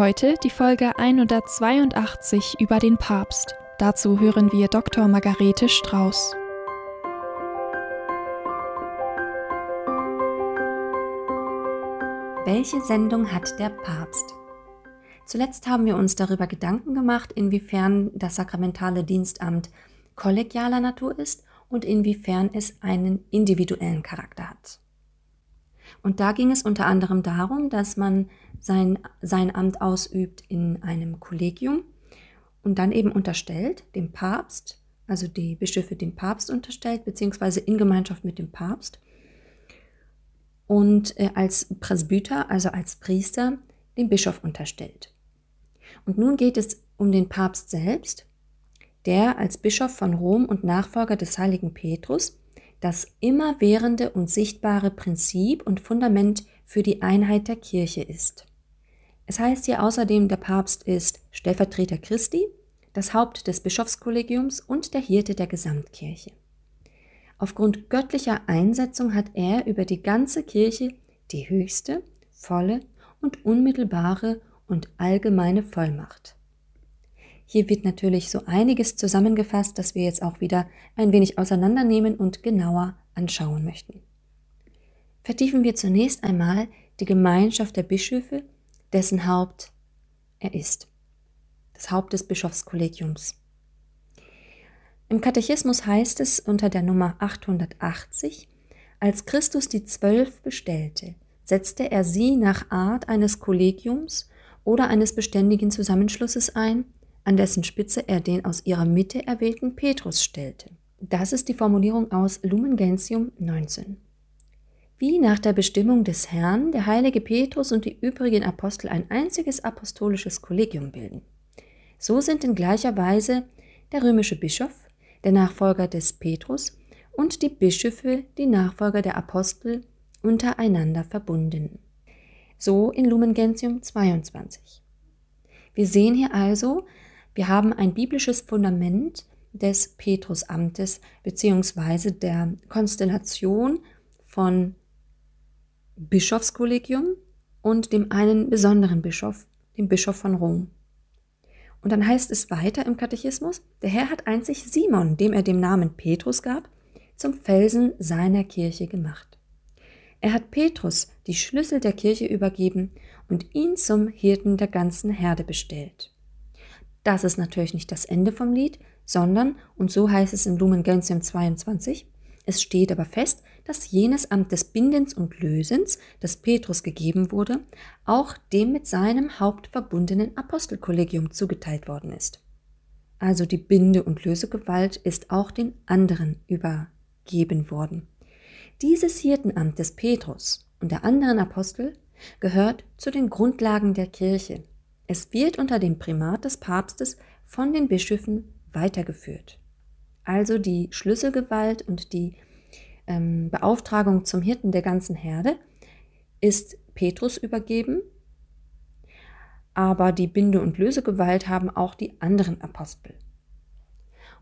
Heute die Folge 182 über den Papst. Dazu hören wir Dr. Margarete Strauß. Welche Sendung hat der Papst? Zuletzt haben wir uns darüber Gedanken gemacht, inwiefern das sakramentale Dienstamt kollegialer Natur ist und inwiefern es einen individuellen Charakter hat. Und da ging es unter anderem darum, dass man sein, sein Amt ausübt in einem Kollegium und dann eben unterstellt dem Papst, also die Bischöfe dem Papst unterstellt, beziehungsweise in Gemeinschaft mit dem Papst. Und äh, als Presbyter, also als Priester, dem Bischof unterstellt. Und nun geht es um den Papst selbst, der als Bischof von Rom und Nachfolger des heiligen Petrus das immerwährende und sichtbare Prinzip und Fundament für die Einheit der Kirche ist. Es heißt hier außerdem, der Papst ist Stellvertreter Christi, das Haupt des Bischofskollegiums und der Hirte der Gesamtkirche. Aufgrund göttlicher Einsetzung hat er über die ganze Kirche die höchste, volle und unmittelbare und allgemeine Vollmacht. Hier wird natürlich so einiges zusammengefasst, das wir jetzt auch wieder ein wenig auseinandernehmen und genauer anschauen möchten. Vertiefen wir zunächst einmal die Gemeinschaft der Bischöfe dessen Haupt er ist. Das Haupt des Bischofskollegiums. Im Katechismus heißt es unter der Nummer 880, als Christus die Zwölf bestellte, setzte er sie nach Art eines Kollegiums oder eines beständigen Zusammenschlusses ein, an dessen Spitze er den aus ihrer Mitte erwählten Petrus stellte. Das ist die Formulierung aus Lumen Gentium 19 wie nach der Bestimmung des Herrn der heilige Petrus und die übrigen Apostel ein einziges apostolisches Kollegium bilden. So sind in gleicher Weise der römische Bischof, der Nachfolger des Petrus, und die Bischöfe, die Nachfolger der Apostel, untereinander verbunden. So in Lumen Gentium 22. Wir sehen hier also, wir haben ein biblisches Fundament des Petrusamtes beziehungsweise der Konstellation von Bischofskollegium und dem einen besonderen Bischof, dem Bischof von Rom. Und dann heißt es weiter im Katechismus, der Herr hat einzig Simon, dem er dem Namen Petrus gab, zum Felsen seiner Kirche gemacht. Er hat Petrus die Schlüssel der Kirche übergeben und ihn zum Hirten der ganzen Herde bestellt. Das ist natürlich nicht das Ende vom Lied, sondern, und so heißt es in Lumen Gentium 22, es steht aber fest, dass jenes Amt des Bindens und Lösens, das Petrus gegeben wurde, auch dem mit seinem Haupt verbundenen Apostelkollegium zugeteilt worden ist. Also die Binde- und Lösegewalt ist auch den anderen übergeben worden. Dieses Hirtenamt des Petrus und der anderen Apostel gehört zu den Grundlagen der Kirche. Es wird unter dem Primat des Papstes von den Bischöfen weitergeführt. Also die Schlüsselgewalt und die ähm, Beauftragung zum Hirten der ganzen Herde ist Petrus übergeben, aber die Binde- und Lösegewalt haben auch die anderen Apostel.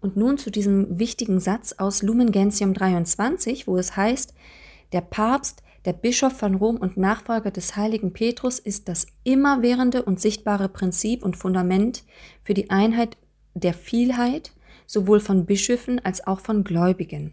Und nun zu diesem wichtigen Satz aus Lumen Gentium 23, wo es heißt, der Papst, der Bischof von Rom und Nachfolger des heiligen Petrus ist das immerwährende und sichtbare Prinzip und Fundament für die Einheit der Vielheit, sowohl von Bischöfen als auch von Gläubigen.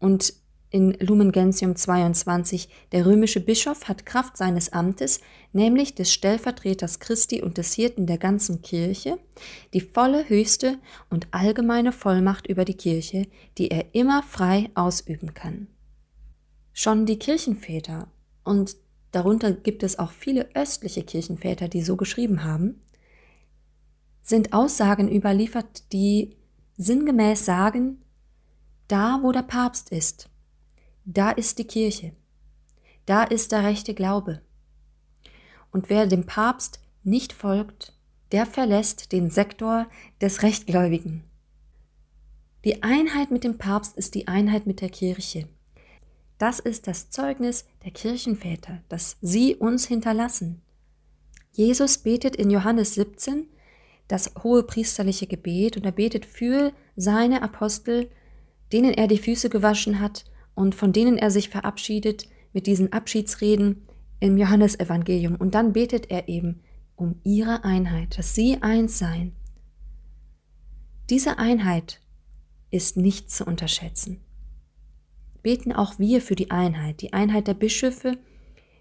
Und in Lumen Gentium 22, der römische Bischof hat Kraft seines Amtes, nämlich des Stellvertreters Christi und des Hirten der ganzen Kirche, die volle, höchste und allgemeine Vollmacht über die Kirche, die er immer frei ausüben kann. Schon die Kirchenväter, und darunter gibt es auch viele östliche Kirchenväter, die so geschrieben haben, sind Aussagen überliefert, die sinngemäß sagen, da wo der Papst ist, da ist die Kirche. Da ist der rechte Glaube. Und wer dem Papst nicht folgt, der verlässt den Sektor des Rechtgläubigen. Die Einheit mit dem Papst ist die Einheit mit der Kirche. Das ist das Zeugnis der Kirchenväter, das sie uns hinterlassen. Jesus betet in Johannes 17 das hohe priesterliche Gebet und er betet für seine Apostel, denen er die Füße gewaschen hat und von denen er sich verabschiedet mit diesen Abschiedsreden im Johannesevangelium. Und dann betet er eben um ihre Einheit, dass sie eins seien. Diese Einheit ist nicht zu unterschätzen. Beten auch wir für die Einheit, die Einheit der Bischöfe,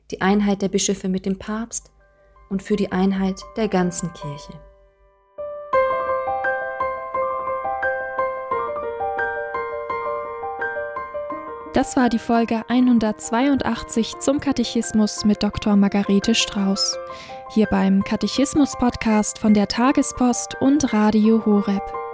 die Einheit der Bischöfe mit dem Papst und für die Einheit der ganzen Kirche. Das war die Folge 182 zum Katechismus mit Dr. Margarete Strauß. Hier beim Katechismus-Podcast von der Tagespost und Radio Horeb.